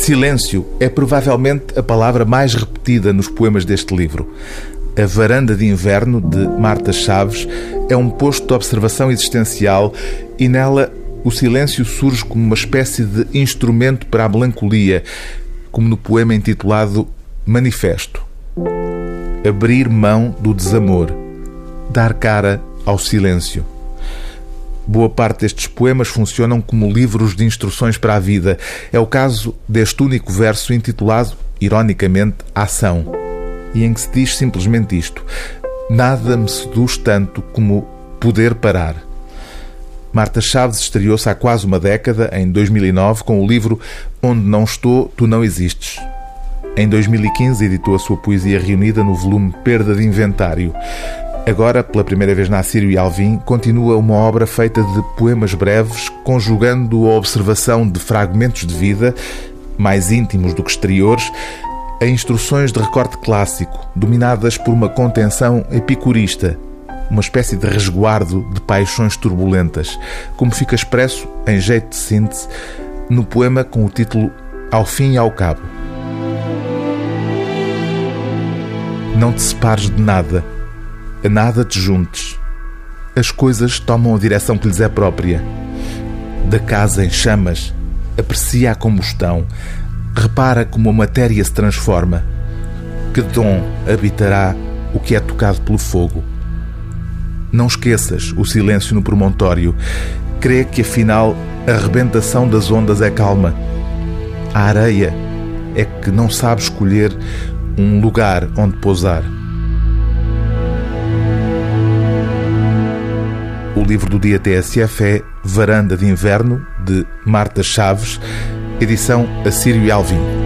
Silêncio é provavelmente a palavra mais repetida nos poemas deste livro. A Varanda de Inverno, de Marta Chaves, é um posto de observação existencial e nela o silêncio surge como uma espécie de instrumento para a melancolia, como no poema intitulado Manifesto. Abrir mão do desamor, dar cara ao silêncio. Boa parte destes poemas funcionam como livros de instruções para a vida. É o caso deste único verso intitulado, ironicamente, Ação, e em que se diz simplesmente isto: Nada me seduz tanto como poder parar. Marta Chaves estreou-se há quase uma década, em 2009, com o livro Onde Não Estou, Tu Não Existes. Em 2015, editou a sua poesia reunida no volume Perda de Inventário. Agora, pela primeira vez na Assírio e Alvim, continua uma obra feita de poemas breves, conjugando a observação de fragmentos de vida, mais íntimos do que exteriores, a instruções de recorte clássico, dominadas por uma contenção epicurista, uma espécie de resguardo de paixões turbulentas, como fica expresso, em jeito de síntese, no poema com o título Ao Fim e ao Cabo. Não te separes de nada a nada te juntes. As coisas tomam a direção que lhes é própria. Da casa em chamas, aprecia a combustão, repara como a matéria se transforma. Que dom habitará o que é tocado pelo fogo? Não esqueças o silêncio no promontório. Crê que afinal a rebentação das ondas é calma. A areia é que não sabe escolher um lugar onde pousar. O livro do dia TSF é Varanda de Inverno, de Marta Chaves, edição Assírio e Alvim.